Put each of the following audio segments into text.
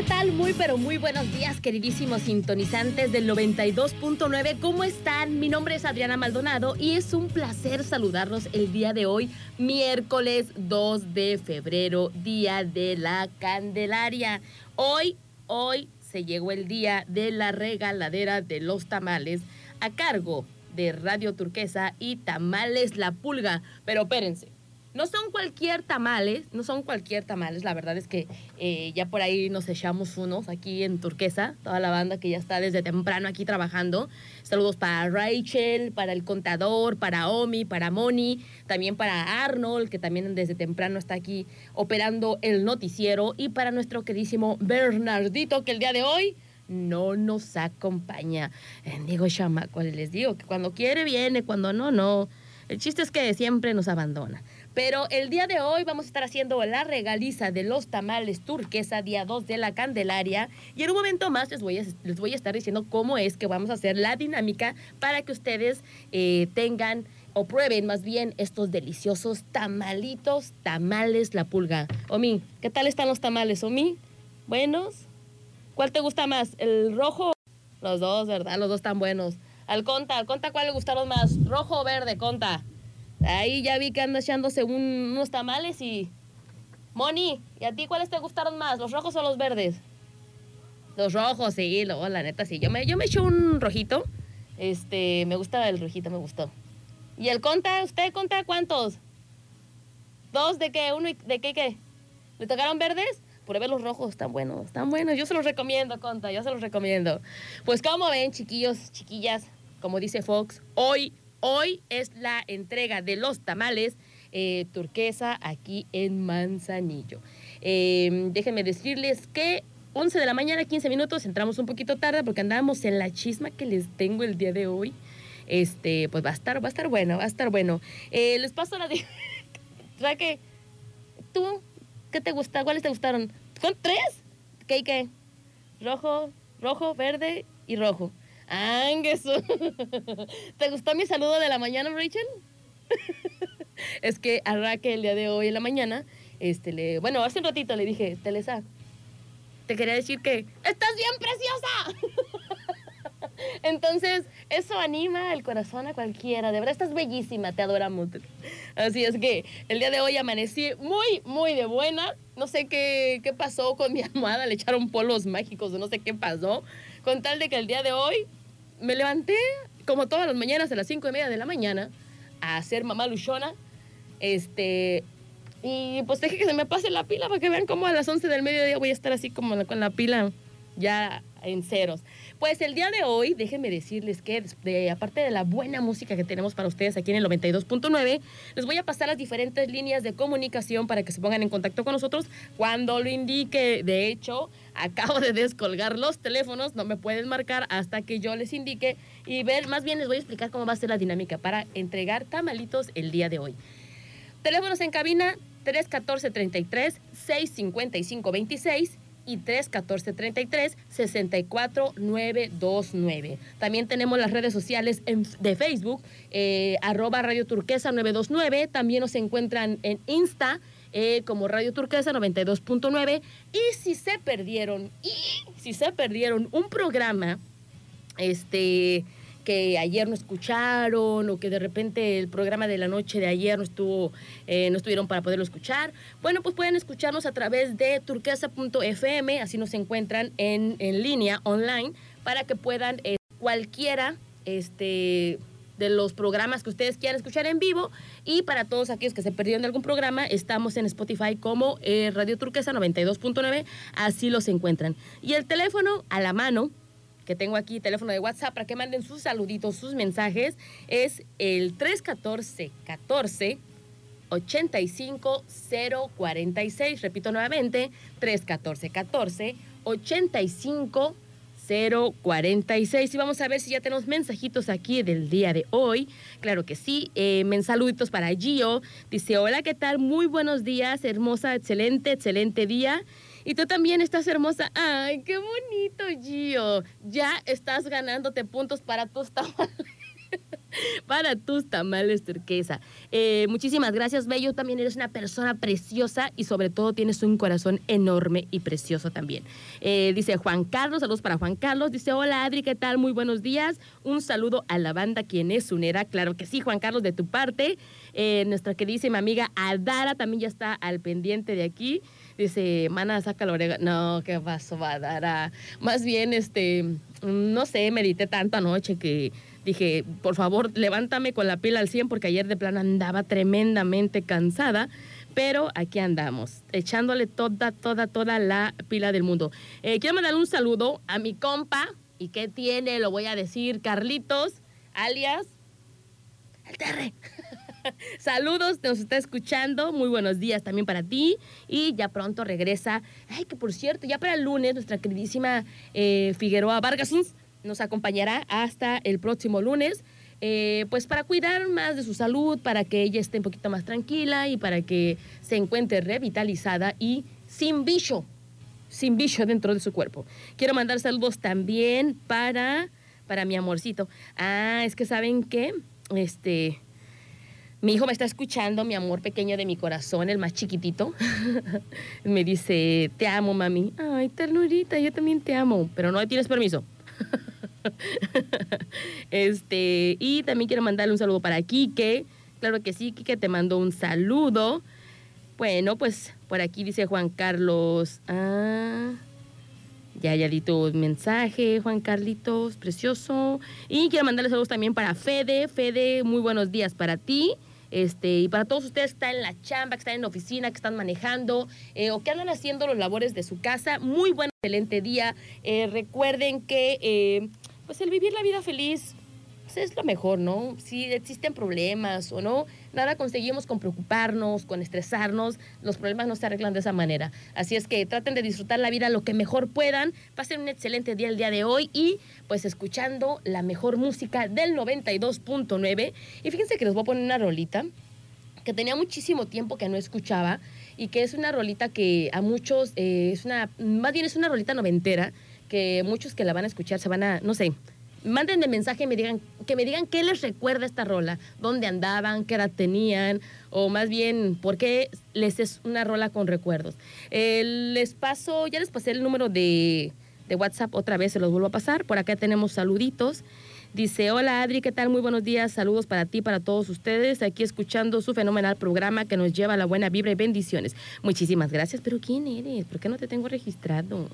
¿qué tal? Muy, pero muy buenos días, queridísimos sintonizantes del 92.9. ¿Cómo están? Mi nombre es Adriana Maldonado y es un placer saludarlos el día de hoy, miércoles 2 de febrero, día de la Candelaria. Hoy, hoy se llegó el día de la regaladera de los tamales a cargo de Radio Turquesa y Tamales La Pulga. Pero espérense, no son cualquier tamales, no son cualquier tamales, la verdad es que eh, ya por ahí nos echamos unos aquí en Turquesa, toda la banda que ya está desde temprano aquí trabajando. Saludos para Rachel, para el contador, para Omi, para Moni, también para Arnold, que también desde temprano está aquí operando el noticiero, y para nuestro queridísimo Bernardito, que el día de hoy no nos acompaña. Digo, chamaco, les digo que cuando quiere viene, cuando no, no. El chiste es que siempre nos abandona. Pero el día de hoy vamos a estar haciendo la regaliza de los tamales turquesa, día 2 de la Candelaria. Y en un momento más les voy a, les voy a estar diciendo cómo es que vamos a hacer la dinámica para que ustedes eh, tengan o prueben más bien estos deliciosos tamalitos, tamales la pulga. Omi, ¿qué tal están los tamales, Omi? ¿Buenos? ¿Cuál te gusta más? ¿El rojo? Los dos, ¿verdad? Los dos están buenos. Al Conta, al Conta, ¿cuál le gustaron más? ¿Rojo o verde, Conta? Ahí ya vi que anda echándose unos tamales y... Moni, ¿y a ti cuáles te gustaron más, los rojos o los verdes? Los rojos, sí, lo, la neta sí. Yo me, yo me eché un rojito. Este, me gusta el rojito, me gustó. ¿Y el conta? ¿Usted conta cuántos? ¿Dos de qué? ¿Uno de qué qué? ¿Le tocaron verdes? Pruebe los rojos, están buenos, están buenos. Yo se los recomiendo, conta, yo se los recomiendo. Pues como ven, chiquillos, chiquillas, como dice Fox, hoy Hoy es la entrega de los tamales eh, turquesa aquí en Manzanillo. Em, déjenme decirles que 11 de la mañana, 15 minutos, entramos un poquito tarde porque andamos en la chisma que les tengo el día de hoy. Este, pues va a estar, va a estar bueno, va a estar bueno. Eh, les paso la... ¿Sabes qué? ¿Tú? ¿Qué te gusta? ¿Cuáles te gustaron? ¿Con tres? ¿Qué y qué? Rojo, rojo, verde y rojo. ¡Angeso! ¿Te gustó mi saludo de la mañana, Rachel? es que a Raquel el día de hoy en la mañana, este, le, bueno, hace un ratito le dije, Telesa, te quería decir que estás bien preciosa. Entonces, eso anima el corazón a cualquiera. De verdad, estás bellísima, te adoramos. Así es que el día de hoy amanecí muy, muy de buena. No sé qué, qué pasó con mi almohada, le echaron polos mágicos no sé qué pasó. Con tal de que el día de hoy me levanté como todas las mañanas a las cinco y media de la mañana a hacer mamá luchona. Este, y pues dejé que se me pase la pila para que vean cómo a las 11 del mediodía voy a estar así como con la pila ya en ceros. Pues el día de hoy, déjenme decirles que aparte de la buena música que tenemos para ustedes aquí en el 92.9, les voy a pasar las diferentes líneas de comunicación para que se pongan en contacto con nosotros cuando lo indique. De hecho, acabo de descolgar los teléfonos, no me pueden marcar hasta que yo les indique y ver, más bien les voy a explicar cómo va a ser la dinámica para entregar tamalitos el día de hoy. Teléfonos en cabina 314 33 655 26 y 314-33 64929. También tenemos las redes sociales de Facebook, eh, arroba Radio Turquesa 929. También nos encuentran en Insta. Eh, como Radio Turquesa 92.9 y si se perdieron y si se perdieron un programa este que ayer no escucharon o que de repente el programa de la noche de ayer no estuvo eh, no estuvieron para poderlo escuchar. Bueno pues pueden escucharnos a través de turquesa.fm así nos encuentran en, en línea online para que puedan eh, cualquiera este de los programas que ustedes quieran escuchar en vivo. Y para todos aquellos que se perdieron de algún programa estamos en Spotify como eh, Radio Turquesa 92.9 así los encuentran. Y el teléfono a la mano que tengo aquí, teléfono de WhatsApp, para que manden sus saluditos, sus mensajes, es el 314 14 85 046. Repito nuevamente, 314 14 85 046. Y vamos a ver si ya tenemos mensajitos aquí del día de hoy. Claro que sí. Eh, saluditos para Gio. Dice: Hola, ¿qué tal? Muy buenos días, hermosa, excelente, excelente día. Y tú también estás hermosa. Ay, qué bonito, Gio. Ya estás ganándote puntos para tus tamales. para tus tamales turquesa. Eh, muchísimas gracias, Bello. También eres una persona preciosa y sobre todo tienes un corazón enorme y precioso también. Eh, dice Juan Carlos, saludos para Juan Carlos. Dice, hola Adri, ¿qué tal? Muy buenos días. Un saludo a la banda quien es unera. Claro que sí, Juan Carlos, de tu parte. Eh, nuestra queridísima amiga Adara también ya está al pendiente de aquí. Dice, mana, saca la oreja. No, ¿qué pasó, Adara? Más bien, este, no sé, medité tanto anoche que dije, por favor, levántame con la pila al 100 porque ayer de plano andaba tremendamente cansada. Pero aquí andamos, echándole toda, toda, toda la pila del mundo. Eh, quiero mandar un saludo a mi compa. ¿Y qué tiene? Lo voy a decir, Carlitos, alias el Terre. Saludos, nos está escuchando. Muy buenos días también para ti. Y ya pronto regresa. Ay, que por cierto, ya para el lunes, nuestra queridísima eh, Figueroa Vargas nos acompañará hasta el próximo lunes. Eh, pues para cuidar más de su salud, para que ella esté un poquito más tranquila y para que se encuentre revitalizada y sin bicho, sin bicho dentro de su cuerpo. Quiero mandar saludos también para, para mi amorcito. Ah, es que saben que, este, mi hijo me está escuchando, mi amor pequeño de mi corazón, el más chiquitito. me dice, te amo, mami. Ay, ternurita, yo también te amo, pero no tienes permiso. este, y también quiero mandarle un saludo para Quique. Claro que sí, Quique te mando un saludo. Bueno, pues por aquí dice Juan Carlos. Ah, ya, ya di tu mensaje, Juan Carlitos, precioso. Y quiero mandarle saludos también para Fede. Fede, muy buenos días para ti. Este, y para todos ustedes que están en la chamba, que están en la oficina, que están manejando eh, o que andan haciendo los labores de su casa, muy buen, excelente día. Eh, recuerden que eh, pues el vivir la vida feliz pues, es lo mejor, ¿no? Si existen problemas o no, nada conseguimos con preocuparnos, con estresarnos, los problemas no se arreglan de esa manera. Así es que traten de disfrutar la vida lo que mejor puedan, pasen un excelente día el día de hoy y pues escuchando la mejor música del 92.9. Y fíjense que les voy a poner una rolita que tenía muchísimo tiempo que no escuchaba y que es una rolita que a muchos, eh, es una, más bien es una rolita noventera, que muchos que la van a escuchar se van a, no sé, mándenme mensaje y me digan, que me digan qué les recuerda esta rola, dónde andaban, qué edad tenían, o más bien, por qué les es una rola con recuerdos. Eh, les paso, ya les pasé el número de, de WhatsApp otra vez, se los vuelvo a pasar. Por acá tenemos saluditos. Dice, hola Adri, ¿qué tal? Muy buenos días, saludos para ti, para todos ustedes, aquí escuchando su fenomenal programa que nos lleva a la buena vibra y bendiciones. Muchísimas gracias, pero ¿quién eres? ¿Por qué no te tengo registrado?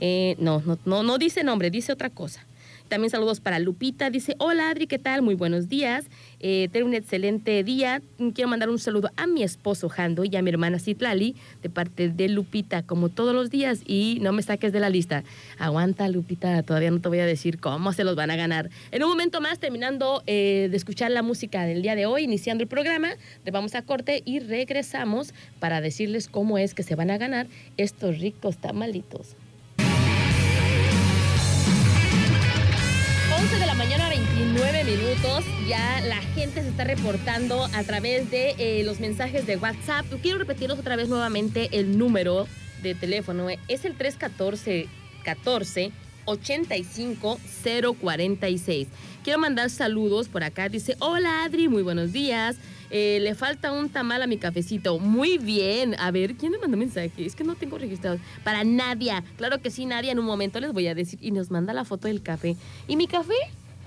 Eh, no, no, no, no dice nombre, dice otra cosa. También saludos para Lupita. Dice, hola Adri, ¿qué tal? Muy buenos días. Eh, un excelente día. Quiero mandar un saludo a mi esposo Jando y a mi hermana Citlali de parte de Lupita, como todos los días. Y no me saques de la lista. Aguanta, Lupita, todavía no te voy a decir cómo se los van a ganar. En un momento más, terminando eh, de escuchar la música del día de hoy, iniciando el programa, le vamos a corte y regresamos para decirles cómo es que se van a ganar estos ricos tamalitos. 11 de la mañana, 29 minutos. Ya la gente se está reportando a través de eh, los mensajes de WhatsApp. Quiero repetirlos otra vez nuevamente el número de teléfono. Es el 314 14 85 046. Quiero mandar saludos por acá. Dice, hola Adri, muy buenos días. Eh, le falta un tamal a mi cafecito. Muy bien. A ver, ¿quién me mandó mensaje? Es que no tengo registrado. Para Nadia. Claro que sí, Nadia. En un momento les voy a decir. Y nos manda la foto del café. ¿Y mi café?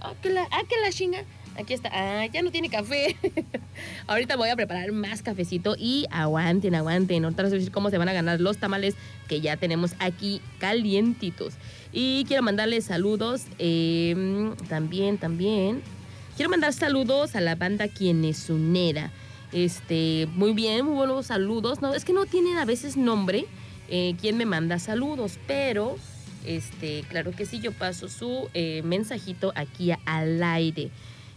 Ah, que la, ah, que la chinga. Aquí está. Ah, ya no tiene café. Ahorita voy a preparar más cafecito y aguanten, aguanten. Ahorita les voy a decir cómo se van a ganar los tamales que ya tenemos aquí calientitos. Y quiero mandarles saludos. Eh, también, también. Quiero mandar saludos a la banda Quienesunera. Este, muy bien, muy buenos saludos. No, es que no tienen a veces nombre eh, quién me manda saludos, pero este, claro que sí, yo paso su eh, mensajito aquí al aire.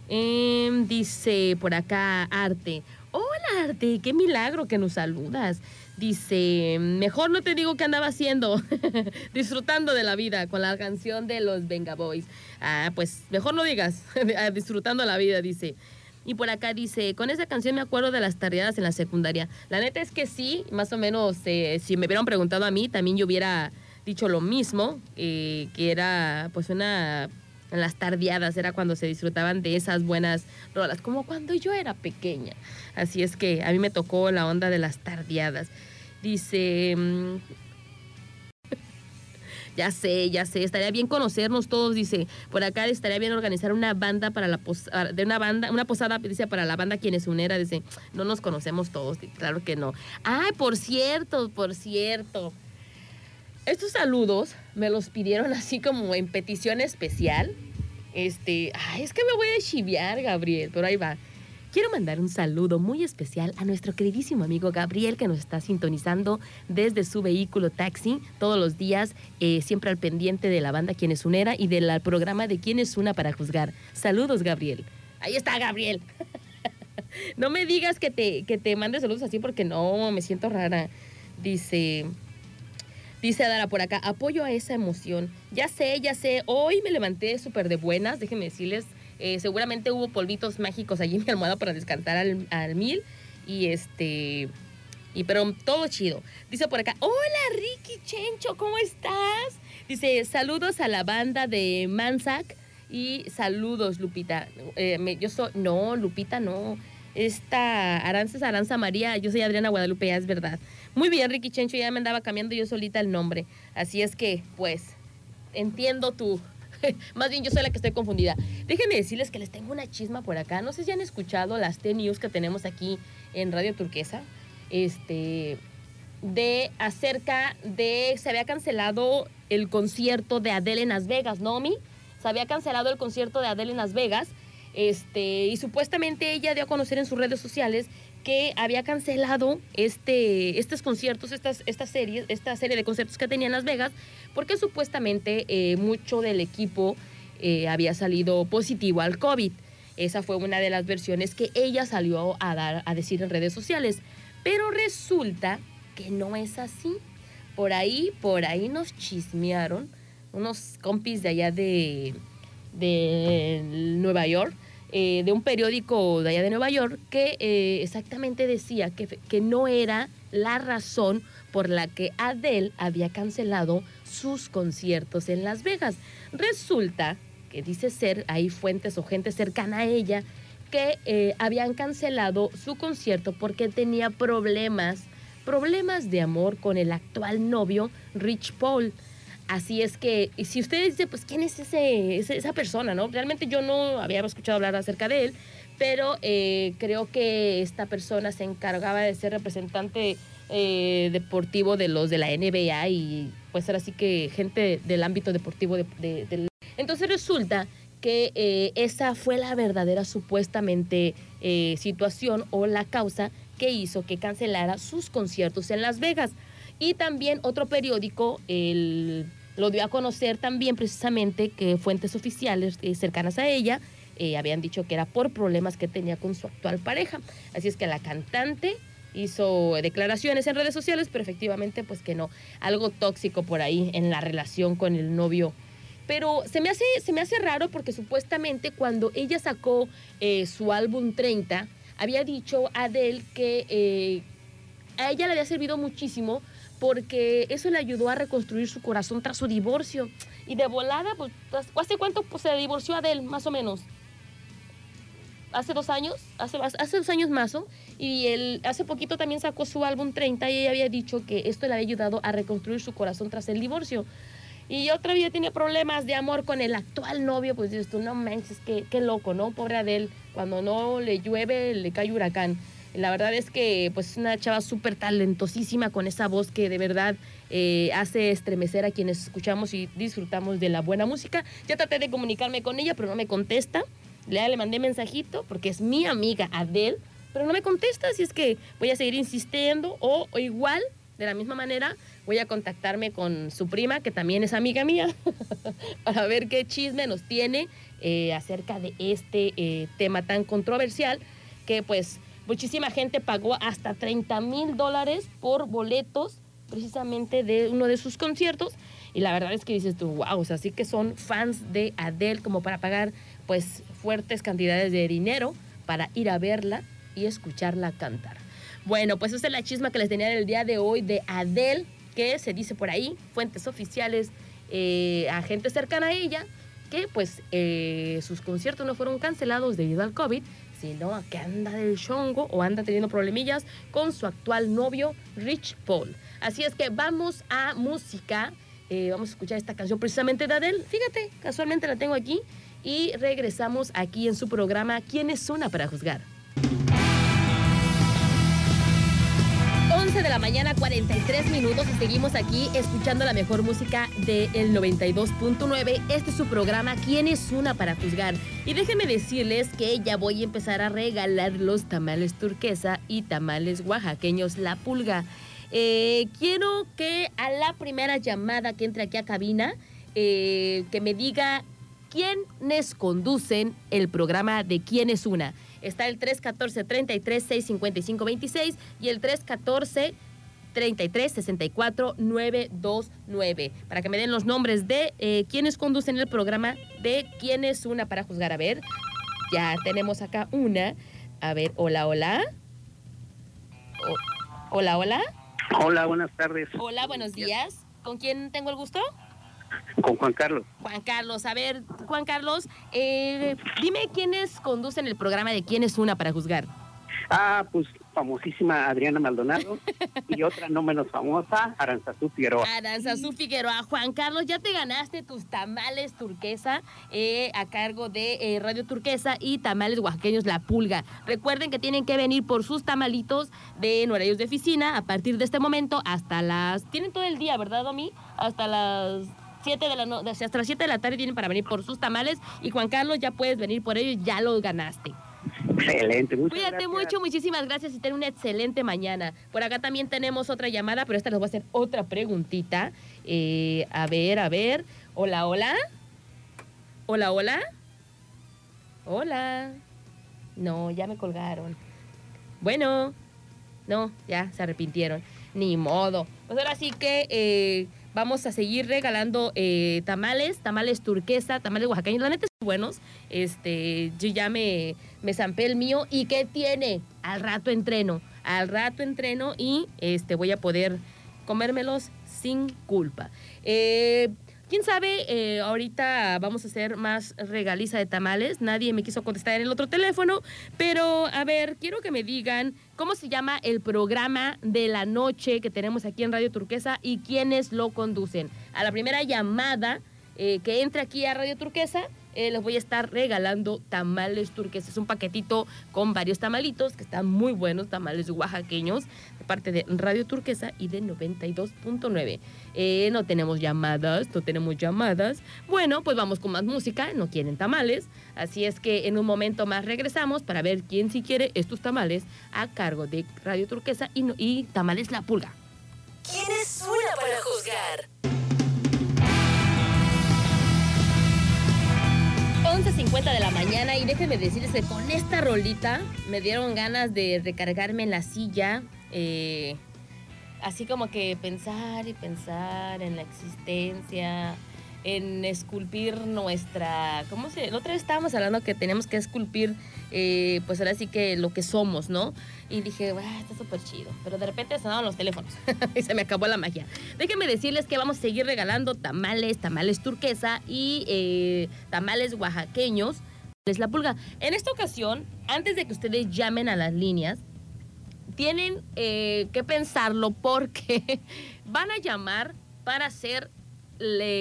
Em, dice por acá Arte. Hola Arte, qué milagro que nos saludas. Dice, mejor no te digo qué andaba haciendo, disfrutando de la vida con la canción de los Venga Boys. Ah, pues mejor no digas, ah, disfrutando la vida, dice. Y por acá dice, con esa canción me acuerdo de las tareas en la secundaria. La neta es que sí, más o menos, eh, si me hubieran preguntado a mí, también yo hubiera dicho lo mismo, eh, que era pues una en las tardeadas era cuando se disfrutaban de esas buenas rolas, como cuando yo era pequeña. Así es que a mí me tocó la onda de las tardeadas. Dice, mm, ya sé, ya sé, estaría bien conocernos todos, dice, por acá estaría bien organizar una banda para la posada, de una banda, una posada, dice, para la banda quienes unera, dice, no nos conocemos todos, claro que no. Ay, por cierto, por cierto. Estos saludos me los pidieron así como en petición especial. Este, ay, es que me voy a chiviar, Gabriel, pero ahí va. Quiero mandar un saludo muy especial a nuestro queridísimo amigo Gabriel que nos está sintonizando desde su vehículo taxi todos los días, eh, siempre al pendiente de la banda Quién es Unera y del programa de Quién es Una para juzgar. Saludos, Gabriel. Ahí está, Gabriel. no me digas que te, que te mande saludos así porque no, me siento rara. Dice, Dice Adara por acá, apoyo a esa emoción. Ya sé, ya sé, hoy me levanté súper de buenas, déjenme decirles, eh, seguramente hubo polvitos mágicos allí en mi almohada para descansar al, mil. Y este. Y pero todo chido. Dice por acá, hola Ricky Chencho, ¿cómo estás? Dice, saludos a la banda de Mansac y saludos, Lupita. Eh, yo soy, no, Lupita, no. Esta Aranza es Aranza María, yo soy Adriana Guadalupe, es verdad. Muy bien, Ricky Chencho, ya me andaba cambiando yo solita el nombre. Así es que, pues, entiendo tu, Más bien yo soy la que estoy confundida. Déjenme decirles que les tengo una chisma por acá. No sé si han escuchado las T-News que tenemos aquí en Radio Turquesa. Este. De acerca de. Se había cancelado el concierto de Adele en Las Vegas, ¿no, Mi? Se había cancelado el concierto de Adele en Las Vegas. Este, y supuestamente ella dio a conocer en sus redes sociales que había cancelado este, estos conciertos, estas, esta, serie, esta serie de conciertos que tenía en Las Vegas, porque supuestamente eh, mucho del equipo eh, había salido positivo al COVID. Esa fue una de las versiones que ella salió a, dar, a decir en redes sociales. Pero resulta que no es así. Por ahí, por ahí nos chismearon unos compis de allá de, de Nueva York eh, de un periódico de allá de Nueva York que eh, exactamente decía que, que no era la razón por la que Adele había cancelado sus conciertos en Las Vegas. Resulta que dice ser, hay fuentes o gente cercana a ella, que eh, habían cancelado su concierto porque tenía problemas, problemas de amor con el actual novio Rich Paul. Así es que, si ustedes dicen, pues, ¿quién es ese, esa persona, no? Realmente yo no había escuchado hablar acerca de él, pero eh, creo que esta persona se encargaba de ser representante eh, deportivo de los de la NBA y pues era así que gente del ámbito deportivo de, Entonces resulta que eh, esa fue la verdadera supuestamente situación o la causa que hizo que cancelara sus conciertos en Las Vegas. Y también otro periódico, el lo dio a conocer también precisamente que fuentes oficiales eh, cercanas a ella eh, habían dicho que era por problemas que tenía con su actual pareja. Así es que la cantante hizo declaraciones en redes sociales, pero efectivamente pues que no, algo tóxico por ahí en la relación con el novio. Pero se me hace, se me hace raro porque supuestamente cuando ella sacó eh, su álbum 30, había dicho Adele que a ella le había servido muchísimo porque eso le ayudó a reconstruir su corazón tras su divorcio. Y de volada, pues, ¿hace cuánto pues, se divorció Adele, más o menos? Hace dos años, hace, hace dos años más, y él hace poquito también sacó su álbum 30 y ella había dicho que esto le había ayudado a reconstruir su corazón tras el divorcio. Y otra vez tiene problemas de amor con el actual novio, pues dices tú, no manches, qué, qué loco, ¿no? Pobre Adele, cuando no le llueve, le cae huracán. La verdad es que pues es una chava súper talentosísima con esa voz que de verdad eh, hace estremecer a quienes escuchamos y disfrutamos de la buena música. Ya traté de comunicarme con ella, pero no me contesta. Le, le mandé mensajito porque es mi amiga Adele, pero no me contesta, así es que voy a seguir insistiendo o, igual, de la misma manera, voy a contactarme con su prima, que también es amiga mía, para ver qué chisme nos tiene eh, acerca de este eh, tema tan controversial que pues Muchísima gente pagó hasta 30 mil dólares por boletos precisamente de uno de sus conciertos. Y la verdad es que dices tú, wow, o sea, que son fans de Adele como para pagar pues fuertes cantidades de dinero para ir a verla y escucharla cantar. Bueno, pues esa es la chisma que les tenía en el día de hoy de Adele, que se dice por ahí, fuentes oficiales, eh, a gente cercana a ella, que pues eh, sus conciertos no fueron cancelados debido al COVID, sino que anda del chongo o anda teniendo problemillas con su actual novio Rich Paul. Así es que vamos a música. Eh, vamos a escuchar esta canción precisamente de Adele. Fíjate, casualmente la tengo aquí. Y regresamos aquí en su programa ¿Quién es una para juzgar? 11 de la mañana, 43 minutos y seguimos aquí escuchando la mejor música del 92.9. Este es su programa ¿Quién es una para juzgar? Y déjenme decirles que ya voy a empezar a regalar los tamales turquesa y tamales oaxaqueños La Pulga. Eh, quiero que a la primera llamada que entre aquí a cabina, eh, que me diga quiénes conducen el programa de quién es una. Está el 314-33-655-26 y el 314 33 64 929 para que me den los nombres de eh, quienes conducen el programa de quién es una para juzgar. A ver, ya tenemos acá una. A ver, hola, hola. hola, hola. Hola, buenas tardes. Hola, buenos días. ¿Con quién tengo el gusto? Con Juan Carlos. Juan Carlos, a ver, Juan Carlos, eh, dime quiénes conducen el programa de quién es una para juzgar. Ah, pues famosísima Adriana Maldonado y otra no menos famosa, Aranzazú Figueroa. Aranzazú Figueroa. Juan Carlos, ya te ganaste tus tamales turquesa eh, a cargo de eh, Radio Turquesa y tamales oaxaqueños La Pulga. Recuerden que tienen que venir por sus tamalitos de en horarios de oficina a partir de este momento hasta las... Tienen todo el día, ¿verdad, Domi? Hasta las 7 de la no... hasta las 7 de la tarde tienen para venir por sus tamales y Juan Carlos ya puedes venir por ellos, ya los ganaste. Excelente, muchas Cuídate mucho, muchísimas gracias y ten una excelente mañana. Por acá también tenemos otra llamada, pero esta les voy a hacer otra preguntita. Eh, a ver, a ver. Hola, hola. Hola, hola. Hola. No, ya me colgaron. Bueno. No, ya se arrepintieron. Ni modo. Pues ahora sí que eh, Vamos a seguir regalando eh, tamales, tamales turquesa, tamales oaxaqueños. La neta son buenos. Este, yo ya me, me zampé el mío. ¿Y qué tiene? Al rato entreno. Al rato entreno y este, voy a poder comérmelos sin culpa. Eh, quién sabe, eh, ahorita vamos a hacer más regaliza de tamales. Nadie me quiso contestar en el otro teléfono, pero a ver, quiero que me digan cómo se llama el programa de la noche que tenemos aquí en Radio Turquesa y quiénes lo conducen. A la primera llamada eh, que entre aquí a Radio Turquesa, eh, les voy a estar regalando tamales turqueses. Es un paquetito con varios tamalitos que están muy buenos, tamales oaxaqueños, parte de Radio Turquesa y de 92.9. Eh, no tenemos llamadas, no tenemos llamadas. Bueno, pues vamos con más música, no quieren tamales. Así es que en un momento más regresamos para ver quién si quiere estos tamales a cargo de Radio Turquesa y, y Tamales La Pulga. ¿Quién es una para juzgar? 11.50 de la mañana y déjenme decirles que con esta rolita me dieron ganas de recargarme en la silla. Eh, así como que pensar y pensar en la existencia, en esculpir nuestra, ¿cómo se? La otra vez estábamos hablando que tenemos que esculpir, eh, pues ahora sí que lo que somos, ¿no? Y dije, está súper chido. Pero de repente sonaron los teléfonos y se me acabó la magia. Déjenme decirles que vamos a seguir regalando tamales, tamales turquesa y eh, tamales oaxaqueños. Es la pulga. En esta ocasión, antes de que ustedes llamen a las líneas, tienen eh, que pensarlo porque van a llamar para hacer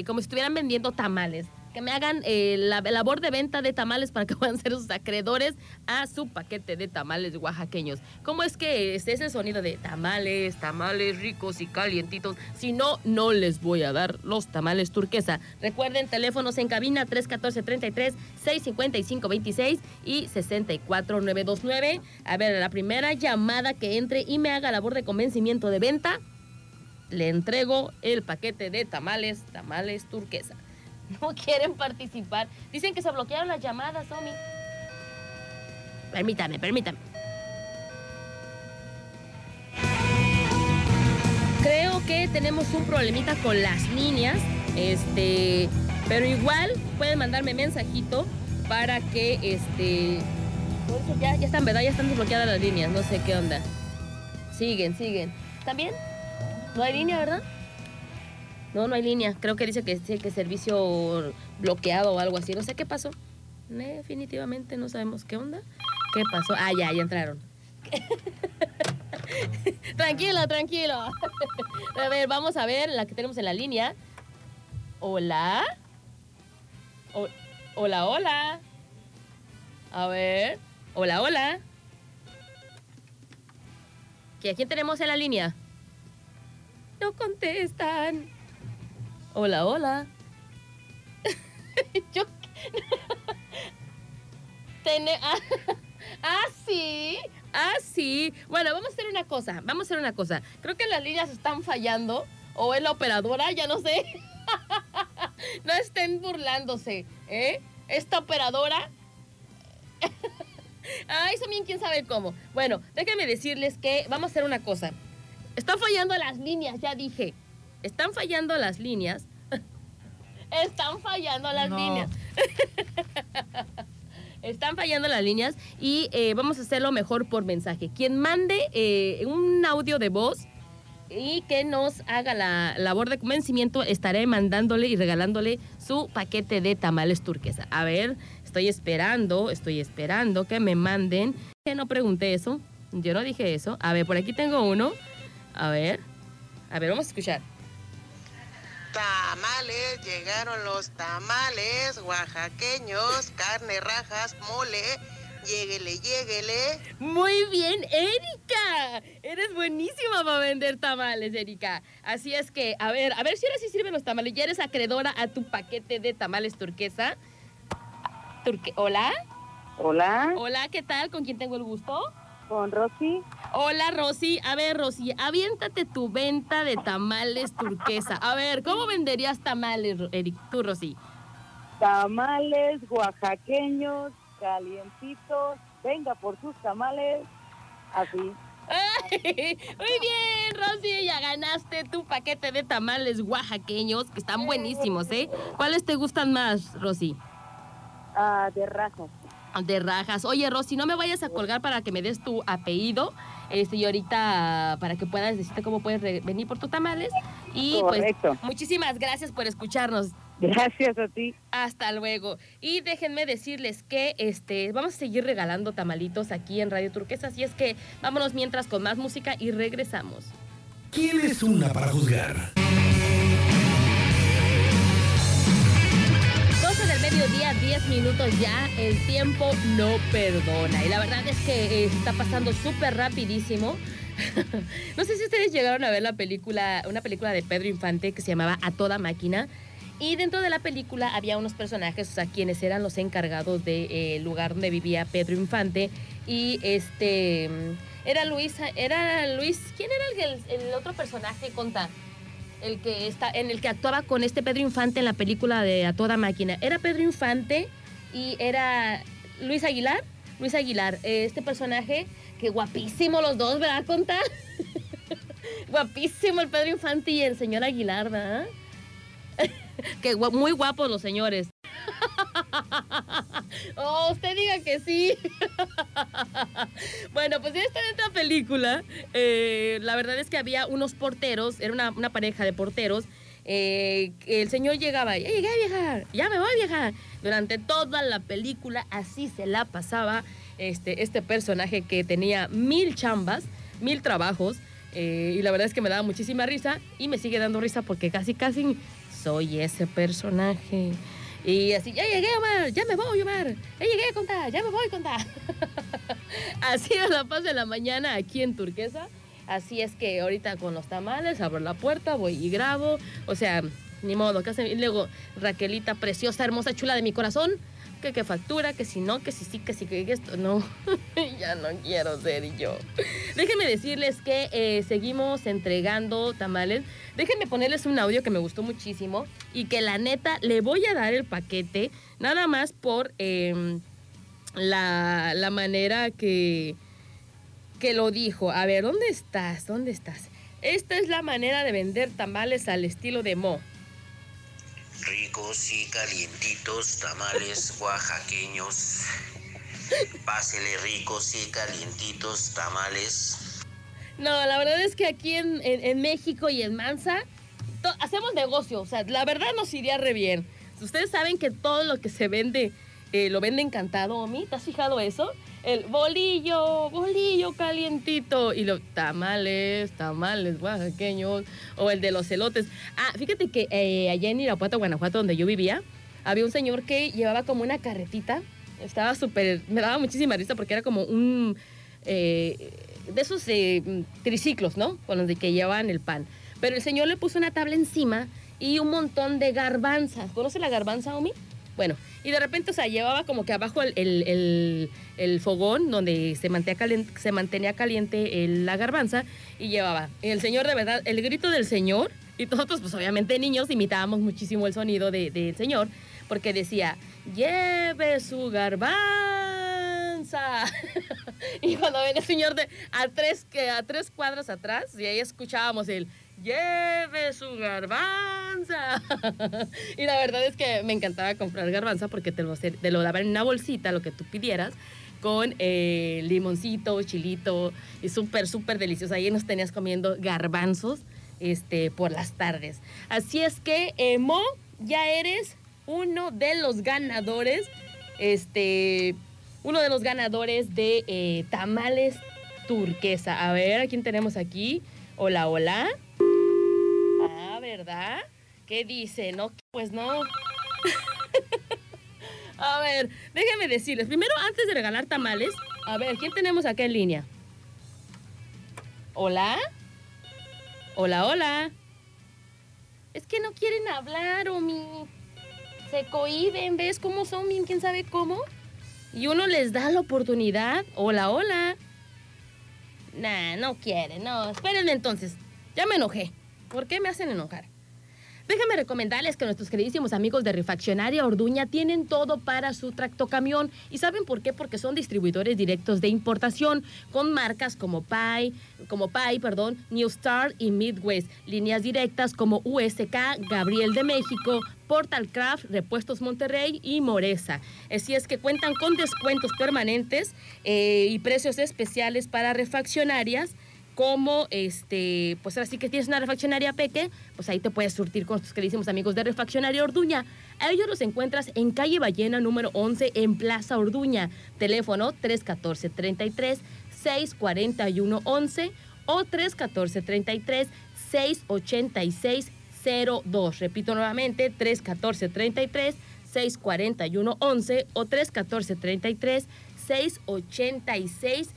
como si estuvieran vendiendo tamales. Que me hagan eh, la labor de venta de tamales para que puedan ser sus acreedores a su paquete de tamales oaxaqueños. ¿Cómo es que es ese sonido de tamales, tamales ricos y calientitos? Si no, no les voy a dar los tamales turquesa. Recuerden, teléfonos en cabina 314-33-655-26 y 64929. A ver, la primera llamada que entre y me haga labor de convencimiento de venta le entrego el paquete de tamales, tamales turquesa. No quieren participar. Dicen que se bloquearon las llamadas, Omi. Permítame, permítame. Creo que tenemos un problemita con las líneas. Este, pero igual pueden mandarme mensajito para que este ya, ya están, ¿verdad? Ya están desbloqueadas las líneas, no sé qué onda. Siguen, siguen. ¿Están bien? No hay línea, ¿verdad? No, no hay línea. Creo que dice que, que servicio bloqueado o algo así. No sé qué pasó. Definitivamente no sabemos qué onda. ¿Qué pasó? Ah, ya, ya entraron. tranquilo, tranquilo. a ver, vamos a ver la que tenemos en la línea. Hola. O- hola, hola. A ver. Hola, hola. ¿Qué, ¿A quién tenemos en la línea? No contestan. Hola, hola. Yo. Tene- ah, sí. Ah, sí. Bueno, vamos a hacer una cosa. Vamos a hacer una cosa. Creo que las líneas están fallando. O es la operadora, ya no sé. no estén burlándose, ¿eh? Esta operadora. Ay, eso bien quién sabe cómo. Bueno, déjenme decirles que vamos a hacer una cosa. Están fallando las líneas, ya dije. Están fallando las líneas. Están fallando las No. líneas. Están fallando las líneas y eh, vamos a hacerlo mejor por mensaje. Quien mande eh, un audio de voz y que nos haga la labor de convencimiento, estaré mandándole y regalándole su paquete de tamales turquesa. A ver, estoy esperando, estoy esperando que me manden. Que no pregunté eso, yo no dije eso. A ver, por aquí tengo uno. A ver, a ver, vamos a escuchar. Tamales, llegaron los tamales oaxaqueños, carne rajas, mole, lléguele, lléguele. Muy bien, Erika. Eres buenísima para vender tamales, Erika. Así es que, a ver, a ver si ahora sí sirven los tamales. Ya eres acreedora a tu paquete de tamales turquesa. Turque Hola. Hola, Hola, ¿qué tal? ¿Con quién tengo el gusto? Con Rosy. Hola, Rosy. A ver, Rosy, aviéntate tu venta de tamales turquesa. A ver, ¿cómo venderías tamales, Eric? Tú, Rosy. Tamales oaxaqueños, calientitos. Venga por sus tamales. Así. Ay, Muy bien, Rosy, ya ganaste tu paquete de tamales oaxaqueños, que están buenísimos, ¿eh? ¿Cuáles te gustan más, Rosy? ah, de rajas. De rajas. Oye, Rosy, no me vayas a colgar para que me des tu apellido. Este, y ahorita para que puedas decirte cómo puedes venir por tus tamales. Y Correcto. pues, muchísimas gracias por escucharnos. Gracias a ti. Hasta luego. Y déjenme decirles que este, vamos a seguir regalando tamalitos aquí en Radio Turquesa. Así es que vámonos mientras con más música y regresamos. ¿Quién es una para juzgar? Mediodía, 10 minutos ya, el tiempo no perdona. Y la verdad es que eh, está pasando súper rapidísimo. no sé si ustedes llegaron a ver la película, una película de Pedro Infante que se llamaba A Toda Máquina. Y dentro de la película había unos personajes, o sea, quienes eran los encargados del lugar donde vivía Pedro Infante. Y este, era Luis, era Luis, ¿quién era el, el otro personaje, Conta? El que está en el que actuaba con este Pedro Infante en la película de A toda máquina. Era Pedro Infante y era Luis Aguilar. Luis Aguilar, este personaje que guapísimo los dos, ¿verdad, Conta? guapísimo el Pedro Infante y el señor Aguilar, ¿verdad? que muy guapos los señores. oh, usted diga que sí. bueno, pues en esta, película, eh, la verdad es que había unos porteros, era una, una pareja de porteros. eh, el señor llegaba, ya llegué vieja, ya me voy vieja. Durante toda la película así se la pasaba este, este personaje que tenía mil chambas, mil trabajos. eh, y la verdad es que me daba muchísima risa y me sigue dando risa porque casi, casi soy ese personaje. Y así, ya llegué, Omar, ya me voy, Omar. Ya llegué, contar, ya me voy, contar. así a la paz de la mañana aquí en Turquesa. Así es que ahorita con los tamales abro la puerta, voy y grabo. O sea, ni modo, que? Y luego Raquelita, preciosa, hermosa, chula de mi corazón. Que, que factura, que si no, que si sí, que si que esto. No, ya no quiero ser yo. Déjenme decirles que eh, seguimos entregando tamales. Déjenme ponerles un audio que me gustó muchísimo y que la neta le voy a dar el paquete nada más por em, la, la manera que, que lo dijo. A ver, ¿dónde estás? ¿Dónde estás? Esta es la manera de vender tamales al estilo de Mo. Ricos y calientitos tamales oaxaqueños. Pásele ricos y calientitos tamales. No, la verdad es que aquí en, en- México y en Mansa hacemos negocio. O sea, la verdad nos iría re bien. Ustedes saben que todo lo que se vende, eh, lo vende encantado, Omi. ¿Te has fijado eso? El bolillo, bolillo calientito. Y los tamales, tamales oaxaqueños. O el de los elotes. Ah, fíjate que eh, allá en Irapuato, Guanajuato, donde yo vivía, había un señor que llevaba como una carretita. Estaba súper, me daba muchísima risa porque era como un, eh, de esos eh, triciclos, ¿no? Con los de que llevaban el pan. Pero el señor le puso una tabla encima y un montón de garbanzas. ¿Conoce la garbanza, Omi? Bueno, y de repente, o sea, llevaba como que abajo el, el- fogón donde se mantenía caliente, se mantenía caliente la garbanza y llevaba. El señor, de verdad, el grito del señor, y nosotros, pues obviamente niños, imitábamos muchísimo el sonido de- del señor, porque decía, lleve su garbanza. y cuando venía el señor de, a, tres, que, a tres cuadras atrás, y ahí escuchábamos el, lleve su garbanza. y la verdad es que me encantaba comprar garbanza porque te lo, daban en una bolsita, lo que tú pidieras, con eh, limoncito, chilito, y súper, súper delicioso. Ahí nos tenías comiendo garbanzos este, por las tardes. Así es que, eh, Mo, ya eres uno de los ganadores, este, uno de los ganadores de eh, tamales turquesa. A ver, ¿a quién tenemos aquí? Hola, hola. ¿Verdad? ¿Qué dice? No, pues no. a ver, déjenme decirles. Primero, antes de regalar tamales, a ver, ¿quién tenemos acá en línea? ¿Hola? Hola, hola. Es que no quieren hablar, Omi. Se cohiben, ¿ves cómo son? bien ¿Quién sabe cómo? Y uno les da la oportunidad. Hola, hola. Nah, no quieren, no. Espérenme entonces. Ya me enojé. ¿Por qué me hacen enojar? Déjame recomendarles que nuestros queridísimos amigos de Refaccionaria Orduña tienen todo para su tractocamión. ¿Y saben por qué? Porque son distribuidores directos de importación con marcas como Pi, como Pi, perdón, New Star y Midwest. Líneas directas como USK, Gabriel de México, Portal Craft, Repuestos Monterrey y Moresa. Así es que cuentan con descuentos permanentes eh, y precios especiales para refaccionarias como este, pues ahora sí que tienes una refaccionaria peque, pues ahí te puedes surtir con tus queridísimos amigos de Refaccionaria Orduña. A ellos los encuentras en calle Ballena número 11 en Plaza Orduña. Teléfono 314 33 641 11 o 314 33 686 02. Repito nuevamente 314 33 641 11 o 314 33 686 02.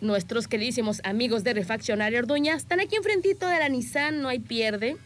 Nuestros queridísimos amigos de Refaccionaria Orduña están aquí enfrentito de la Nissan, no hay pierde.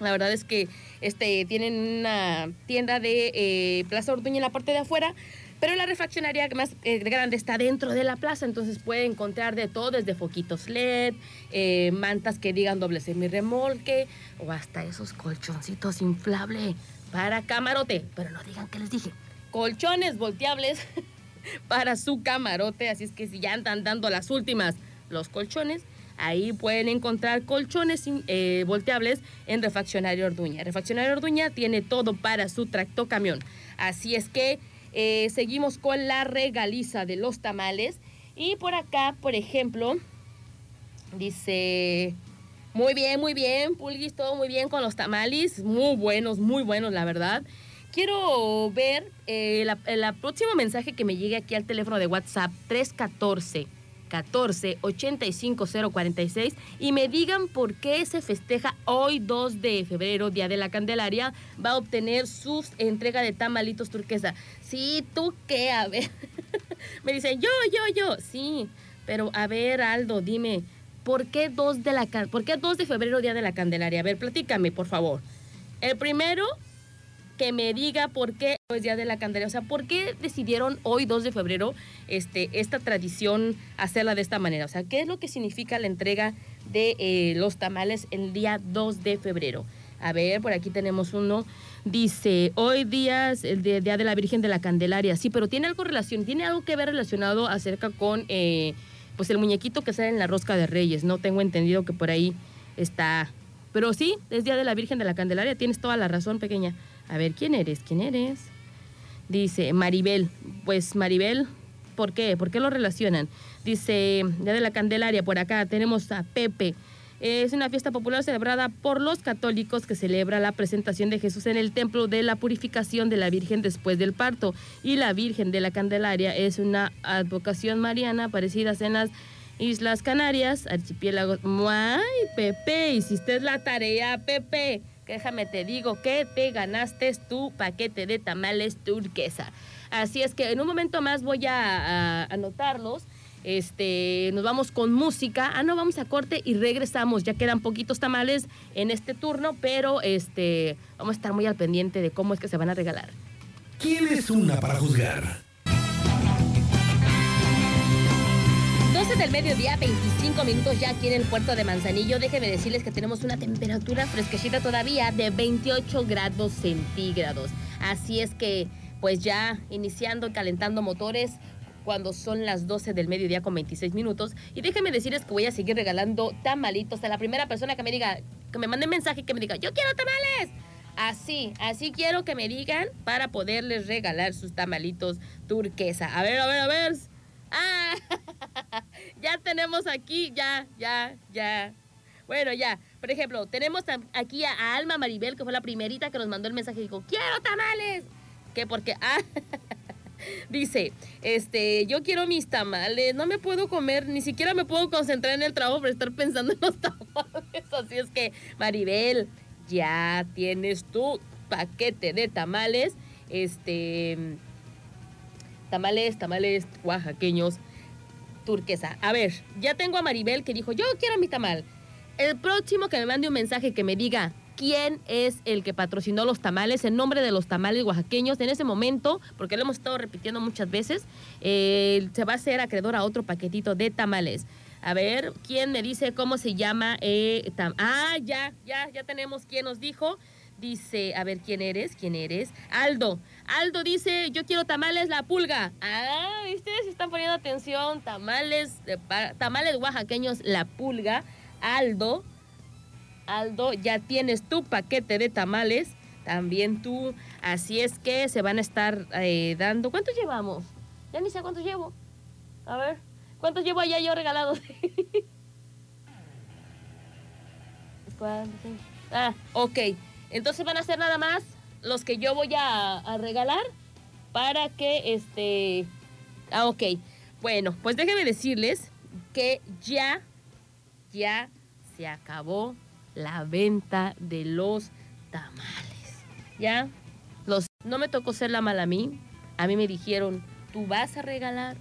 La verdad es que este, tienen una tienda de eh, Plaza Orduña en la parte de afuera, pero la refaccionaria más eh, grande está dentro de la plaza, entonces puede encontrar de todo, desde foquitos LED, eh, mantas que digan doble semirremolque, o hasta esos colchoncitos inflables para camarote. Pero no digan que les dije. Colchones volteables para su camarote. Así es que si ya andan dando las últimas los colchones, ahí pueden encontrar colchones eh, volteables en Refaccionario Orduña. Refaccionario Orduña tiene todo para su tractocamión. Así es que eh, seguimos con la regaliza de los tamales. Y por acá, por ejemplo, dice... Muy bien, muy bien, Pulguis, todo muy bien con los tamales. Muy buenos, muy buenos, la verdad quiero ver eh, el próximo mensaje que me llegue aquí al teléfono de WhatsApp 314 14 85 046 y me digan por qué se festeja hoy 2 de febrero, Día de la Candelaria, va a obtener su entrega de tamalitos turquesa. Sí, ¿tú qué? A ver. me dicen, yo, yo, yo. Sí, pero a ver, Aldo, dime, ¿por qué 2 de, la, ¿por qué 2 de febrero, Día de la Candelaria? A ver, platícame, por favor. El primero, que me diga por qué es Día de la Candelaria. O sea, ¿por qué decidieron hoy, 2 de febrero, este, esta tradición hacerla de esta manera? O sea, ¿qué es lo que significa la entrega de eh, los tamales el día 2 de febrero? A ver, por aquí tenemos uno. Dice, hoy día es el Día de la Virgen de la Candelaria. Sí, pero tiene algo relación, tiene algo que ver relacionado acerca con eh, pues el muñequito que sale en la rosca de Reyes. No tengo entendido que por ahí está. Pero sí, es Día de la Virgen de la Candelaria. Tienes toda la razón, pequeña. A ver, ¿quién eres? ¿Quién eres? Dice Maribel. Pues Maribel, ¿por qué? ¿Por qué lo relacionan? Dice, Día de la Candelaria, por acá tenemos a Pepe. Es una fiesta popular celebrada por los católicos que celebra la presentación de Jesús en el templo de la purificación de la Virgen después del parto. Y la Virgen de la Candelaria es una advocación mariana parecida en las Islas Canarias, archipiélagos. ¡Ay, Pepe! Hiciste la tarea, Pepe. Déjame te digo que te ganaste tu paquete de tamales turquesa. Así es que en un momento más voy a, a anotarlos. Este, nos vamos con música. Ah, no, vamos a corte y regresamos. Ya quedan poquitos tamales en este turno, pero este, vamos a estar muy al pendiente de cómo es que se van a regalar. ¿Quién es una para juzgar? 12 del mediodía, 25 minutos ya aquí en el puerto de Manzanillo. Déjenme decirles que tenemos una temperatura fresquecita todavía de 28 grados centígrados. Así es que, pues ya iniciando y calentando motores cuando son las 12 del mediodía con 26 minutos. Y déjenme decirles que voy a seguir regalando tamalitos a la primera persona que me diga, que me mande mensaje que me diga, yo quiero tamales. Así, así quiero que me digan para poderles regalar sus tamalitos turquesa. A ver, a ver, a ver. Ah, ya tenemos aquí, ya, ya, ya. Bueno, ya. Por ejemplo, tenemos aquí a Alma Maribel, que fue la primerita que nos mandó el mensaje y dijo, quiero tamales. Que porque, ah, dice, este, yo quiero mis tamales, no me puedo comer, ni siquiera me puedo concentrar en el trabajo por estar pensando en los tamales. Así es que, Maribel, ya tienes tu paquete de tamales. Este tamales, tamales oaxaqueños, turquesa. A ver, ya tengo a Maribel que dijo, yo quiero mi tamal. El próximo que me mande un mensaje que me diga quién es el que patrocinó los tamales, el nombre de los tamales oaxaqueños, en ese momento, porque lo hemos estado repitiendo muchas veces, eh, se va a hacer acreedor a otro paquetito de tamales. A ver, ¿quién me dice cómo se llama? Eh, ah, ya, ya, ya tenemos quién nos dijo. Dice, a ver, ¿quién eres? ¿Quién eres? Aldo. Aldo dice, yo quiero tamales la pulga. Ah, ustedes están poniendo atención. Tamales, tamales oaxaqueños la pulga. Aldo, Aldo, ya tienes tu paquete de tamales. También tú. Así es que se van a estar eh, dando. ¿Cuántos llevamos? Ya ni sé cuántos llevo. A ver, ¿cuántos llevo allá yo regalados? ah, ok. Entonces van a ser nada más los que yo voy a, regalar para que este... Ah, ok. Bueno, pues déjenme decirles que ya, ya se acabó la venta de los tamales. ¿Ya? Los, no me tocó ser la mala a mí. A mí me dijeron, tú vas a regalar.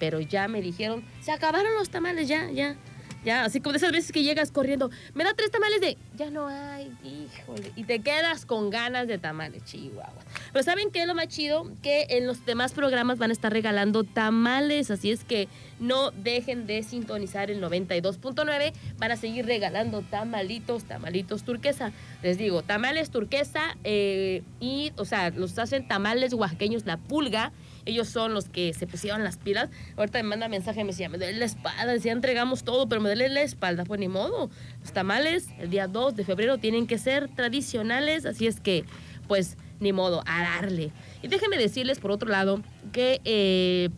Pero ya me dijeron, se acabaron los tamales, ya, ya. Ya, así como de esas veces que llegas corriendo, me da tres tamales de, ya no hay, híjole, y te quedas con ganas de tamales, chihuahua. Pero ¿saben qué es lo más chido? Que en los demás programas van a estar regalando tamales, así es que no dejen de sintonizar el 92.9, van a seguir regalando tamalitos, tamalitos turquesa. Les digo, tamales turquesa eh, y, o sea, los hacen tamales oaxaqueños, la pulga, ellos son los que se pusieron las pilas. Ahorita me manda mensaje me decía, me duele la espalda, decía, entregamos todo, pero me duele la espalda. Pues ni modo. Los tamales el día 2 de febrero tienen que ser tradicionales, así es que, pues, ni modo, a darle. Y déjenme decirles, por otro lado, que eh,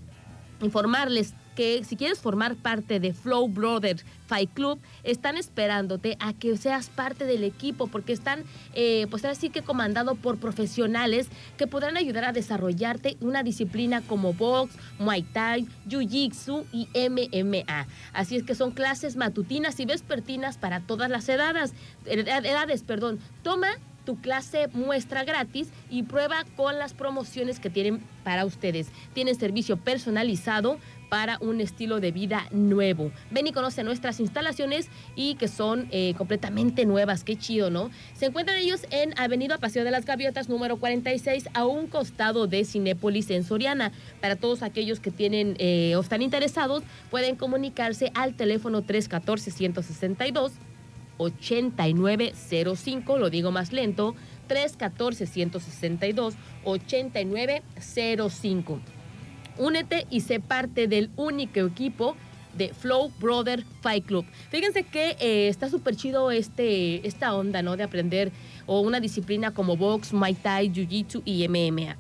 informarles que si quieres formar parte de Flow Brothers Fight Club, están esperándote a que seas parte del equipo, porque están, eh, pues así que comandado por profesionales que podrán ayudar a desarrollarte una disciplina como box, muay thai, jiu-jitsu y MMA. Así es que son clases matutinas y vespertinas para todas las edades, edades, perdón. Toma tu clase muestra gratis y prueba con las promociones que tienen para ustedes. Tienen servicio personalizado para un estilo de vida nuevo. Ven y conoce nuestras instalaciones y que son eh, completamente nuevas. Qué chido, ¿no? Se encuentran ellos en Avenida Paseo de las Gaviotas, número 46, a un costado de Cinépolis en Soriana. Para todos aquellos que tienen eh, o están interesados, pueden comunicarse al teléfono 314-162. 8905, lo digo más lento, 314-162-8905. Únete y sé parte del único equipo de Flow Brother Fight Club. Fíjense que eh, está súper chido este, esta onda, ¿no? De aprender o una disciplina como box, Muay Thai, Jiu-Jitsu y MMA.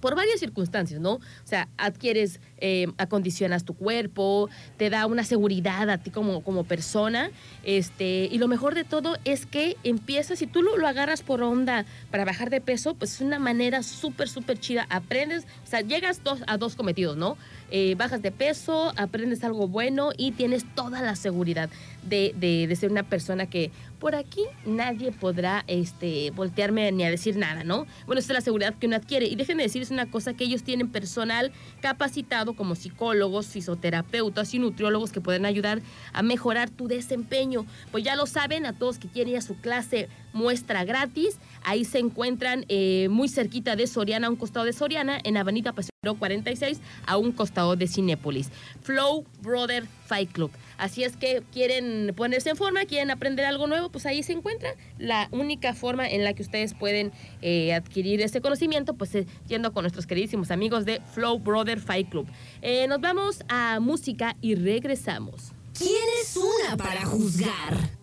por varias circunstancias, ¿no? O sea, adquieres, eh, acondicionas tu cuerpo, te da una seguridad a ti como, como persona, este, y lo mejor de todo es que empiezas, si tú lo, lo agarras por onda para bajar de peso, pues es una manera súper, súper chida, aprendes, o sea, llegas dos, a dos cometidos, ¿no? Eh, bajas de peso, aprendes algo bueno y tienes toda la seguridad de, de- de ser una persona que por aquí nadie podrá este, voltearme ni a decir nada, ¿no? Bueno, esa es la seguridad que uno adquiere. Y déjenme decirles una cosa, que ellos tienen personal capacitado como psicólogos, fisioterapeutas y nutriólogos que pueden ayudar a mejorar tu desempeño. Pues ya lo saben, a todos que quieren ir a su clase muestra gratis, ahí se encuentran eh, muy cerquita de Soriana, a un costado de Soriana, en Avenida Paseo 46, a un costado de Cinépolis. Flow Brother Fight Club. Así es que quieren ponerse en forma, quieren aprender algo nuevo, pues ahí se encuentra la única forma en la que ustedes pueden eh, adquirir ese conocimiento, pues yendo con nuestros queridísimos amigos de Flow Brother Fight Club. Eh, nos vamos a música y regresamos. ¿Quién es una para juzgar?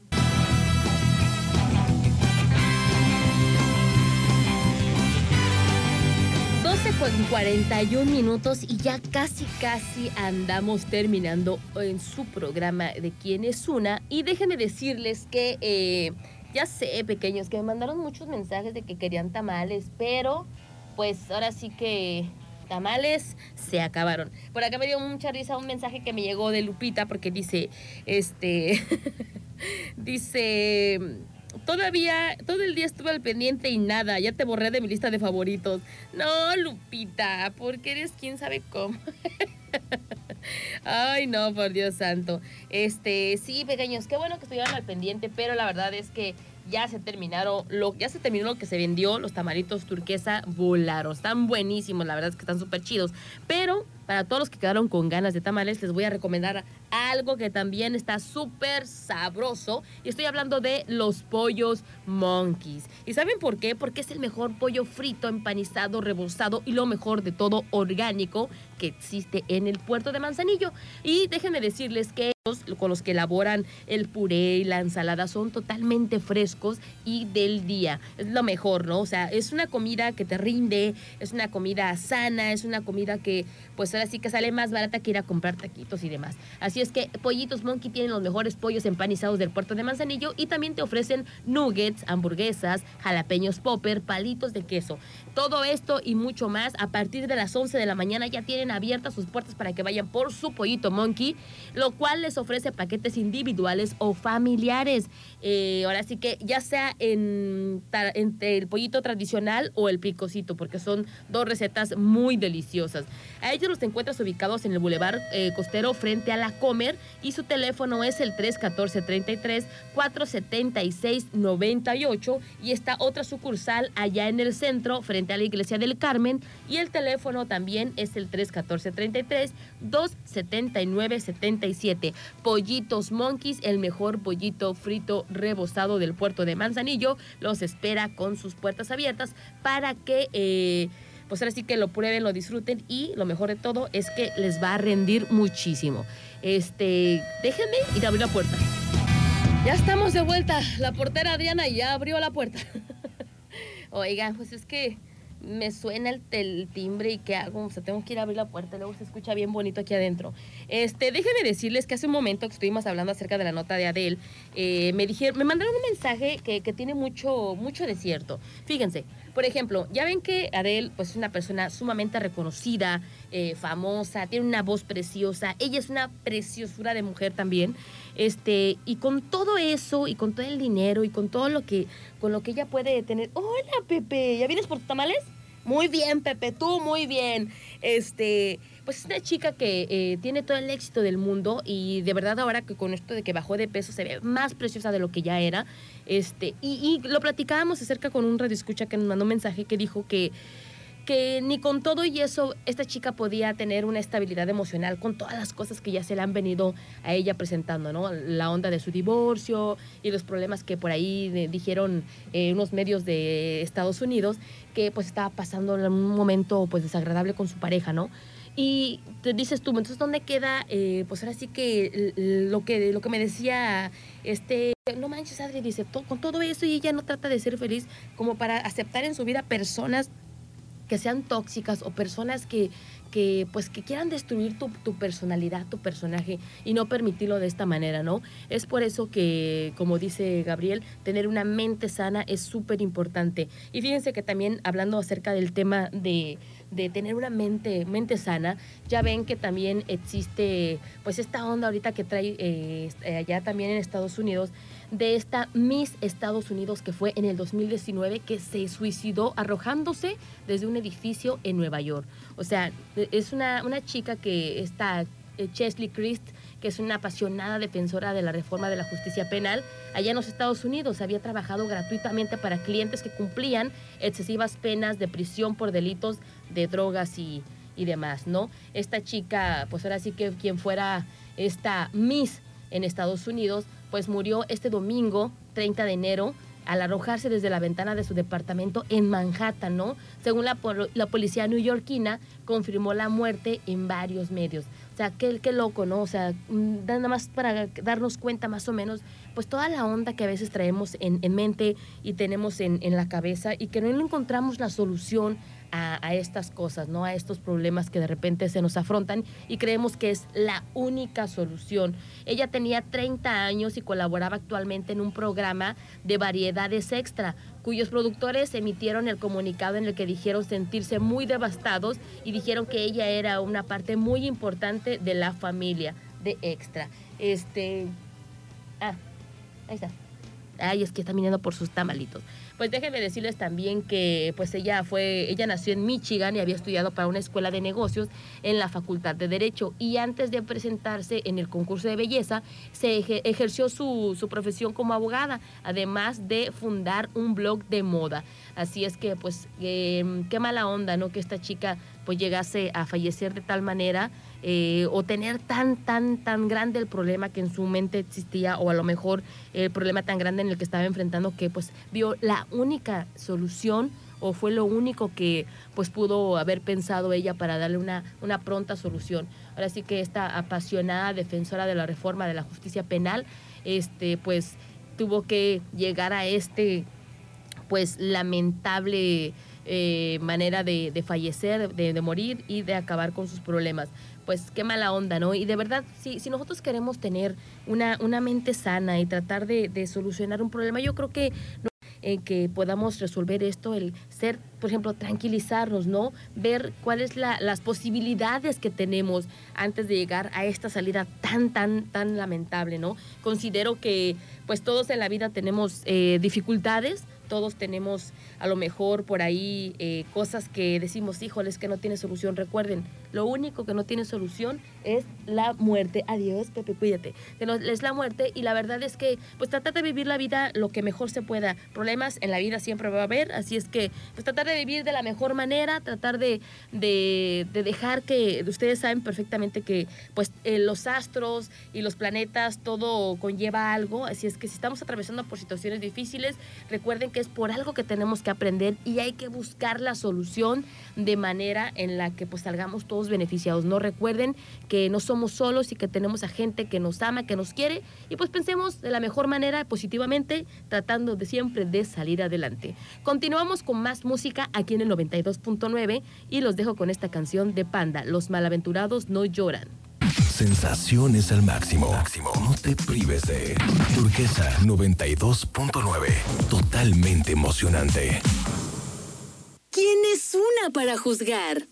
Con 41 minutos y ya casi casi andamos terminando en su programa de quién es una. Y déjenme decirles que eh, ya sé, pequeños, que me mandaron muchos mensajes de que querían tamales, pero pues ahora sí que tamales se acabaron. Por acá me dio mucha risa un mensaje que me llegó de Lupita porque dice, este, dice, todavía, todo el día estuve al pendiente y nada, ya te borré de mi lista de favoritos. No, Lupita, porque eres quién sabe cómo. Ay, no, por Dios santo. Este, sí, pequeños, qué bueno que estuvieron al pendiente, pero la verdad es que ya se terminaron, lo, ya se terminó lo que se vendió, los tamaritos turquesa volaron. Están buenísimos, la verdad es que están súper chidos. Pero para todos los que quedaron con ganas de tamales, les voy a recomendar algo que también está súper sabroso. Y estoy hablando de los pollos monkeys. ¿Y saben por qué? Porque es el mejor pollo frito, empanizado, rebozado y lo mejor de todo, orgánico que existe en el puerto de Manzanillo. Y déjenme decirles que con los que elaboran el puré y la ensalada son totalmente frescos y del día. Es lo mejor, ¿no? O sea, es una comida que te rinde, es una comida sana, es una comida que pues ahora sí que sale más barata que ir a comprar taquitos y demás. Así es que Pollitos Monkey tienen los mejores pollos empanizados del puerto de Manzanillo y también te ofrecen nuggets, hamburguesas, jalapeños popper, palitos de queso. Todo esto y mucho más a partir de las 11 de la mañana ya tienen abiertas sus puertas para que vayan por su pollito monkey, lo cual les ofrece paquetes individuales o familiares. Eh, ahora sí que ya sea en, entre el pollito tradicional o el picocito, porque son dos recetas muy deliciosas. A ellos los encuentras ubicados en el Boulevard eh, Costero frente a la Comer y su teléfono es el 314-33 476-98 y está otra sucursal allá en el centro frente a la Iglesia del Carmen y el teléfono también es el 314-33 279-77. Pollitos Monkeys, el mejor pollito frito rebozado del puerto de Manzanillo, los espera con sus puertas abiertas para que... eh, pues ahora sí que lo prueben, lo disfruten y lo mejor de todo es que les va a rendir muchísimo. Este, déjenme ir a abrir la puerta. Ya estamos de vuelta. La portera Adriana ya abrió la puerta. Oigan, pues es que me suena el, el timbre y qué hago, o sea, tengo que ir a abrir la puerta, luego se escucha bien bonito aquí adentro. Este, déjenme decirles que hace un momento que estuvimos hablando acerca de la nota de Adele, eh, me dijeron, me mandaron un mensaje que, tiene mucho, mucho de cierto. Fíjense, por ejemplo, ya ven que Adele pues, es una persona sumamente reconocida, eh, famosa, tiene una voz preciosa, ella es una preciosura de mujer también. Este, y con todo eso, y con todo el dinero, y con todo lo que, con lo que ella puede tener. Hola, Pepe, ¿ya vienes por tus tamales? Muy bien, Pepe, tú muy bien. Este, pues es una chica que eh, tiene todo el éxito del mundo y de verdad ahora que con esto de que bajó de peso se ve más preciosa de lo que ya era. Este, y, y lo platicábamos acerca con un radioescucha que nos mandó un mensaje que dijo que que ni con todo y eso esta chica podía tener una estabilidad emocional con todas las cosas que ya se le han venido a ella presentando, ¿no? La onda de su divorcio y los problemas que por ahí eh, dijeron eh, unos medios de Estados Unidos que pues estaba pasando un momento pues desagradable con su pareja, ¿no? Y te dices tú, entonces ¿dónde queda? eh, pues ahora sí que lo que lo que me decía este no manches Adri dice "to- con todo eso y ella no trata de ser feliz como para aceptar en su vida personas que sean tóxicas o personas que, que pues que quieran destruir tu, tu personalidad, tu personaje y no permitirlo de esta manera, ¿no? Es por eso que, como dice Gabriel, tener una mente sana es súper importante. Y fíjense que también hablando acerca del tema de, de tener una mente, mente sana, ya ven que también existe pues esta onda ahorita que trae eh, allá también en Estados Unidos de esta Miss Estados Unidos que fue en el 2019 que se suicidó arrojándose desde un edificio en Nueva York. O sea, es una, una chica que está, eh, Chesley Christ, que es una apasionada defensora de la reforma de la justicia penal, allá en los Estados Unidos había trabajado gratuitamente para clientes que cumplían excesivas penas de prisión por delitos de drogas y, y demás, ¿no? Esta chica, pues ahora sí que quien fuera esta Miss en Estados Unidos, pues murió este domingo, 30 de enero, al arrojarse desde la ventana de su departamento en Manhattan, ¿no? Según la, la policía neoyorquina, confirmó la muerte en varios medios. O sea, qué, qué loco, ¿no? O sea, mm, nada más para darnos cuenta más o menos, pues toda la onda que a veces traemos en, en mente y tenemos en, en la cabeza y que no encontramos la solución a, estas cosas, ¿no? A estos problemas que de repente se nos afrontan y creemos que es la única solución. Ella tenía 30 años y colaboraba actualmente en un programa de variedades extra, cuyos productores emitieron el comunicado en el que dijeron sentirse muy devastados y dijeron que ella era una parte muy importante de la familia de extra. Este. Ah, ahí está. Ay, es que está viniendo por sus tamalitos. Pues déjenme decirles también que pues ella fue, ella nació en Michigan y había estudiado para una escuela de negocios en la Facultad de Derecho y antes de presentarse en el concurso de belleza se eje- ejerció su, su profesión como abogada, además de fundar un blog de moda. Así es que pues eh, qué mala onda, ¿no? Que esta chica pues llegase a fallecer de tal manera eh, o tener tan, tan, tan grande el problema que en su mente existía o a lo mejor el problema tan grande en el que estaba enfrentando que pues vio la única solución o fue lo único que pues pudo haber pensado ella para darle una, una pronta solución. Ahora sí que esta apasionada defensora de la reforma de la justicia penal, este pues tuvo que llegar a este pues lamentable eh, manera de, fallecer, de, morir y de acabar con sus problemas. Pues qué mala onda, ¿no? Y de verdad, si, si nosotros queremos tener una, una mente sana y tratar de, solucionar un problema, yo creo que no- que podamos resolver esto, el ser, por ejemplo, tranquilizarnos, ¿no? Ver cuáles la, las posibilidades que tenemos antes de llegar a esta salida tan, tan, tan lamentable, ¿no? Considero que pues todos en la vida tenemos eh, dificultades, todos tenemos a lo mejor por ahí eh, cosas que decimos, híjoles, que no tiene solución. Recuerden, lo único que no tiene solución es la muerte. Adiós, Pepe, cuídate. Es la muerte y la verdad es que pues tratar de vivir la vida lo que mejor se pueda. Problemas en la vida siempre va a haber, así es que pues tratar de vivir de la mejor manera, tratar de, de, de dejar que ustedes saben perfectamente que pues eh, los astros y los planetas todo conlleva algo, así es que si estamos atravesando por situaciones difíciles, recuerden que es por algo que tenemos que aprender y hay que buscar la solución de manera en la que pues salgamos todos beneficiados. No recuerden que no somos solos y que tenemos a gente que nos ama, que nos quiere y pues pensemos de la mejor manera positivamente, tratando de siempre de salir adelante. Continuamos con más música aquí en el 92.9 y los dejo con esta canción de Panda, Los malaventurados no lloran. Sensaciones al máximo. No te prives de Turquesa 92.9. Totalmente emocionante. ¿Quién es una para juzgar?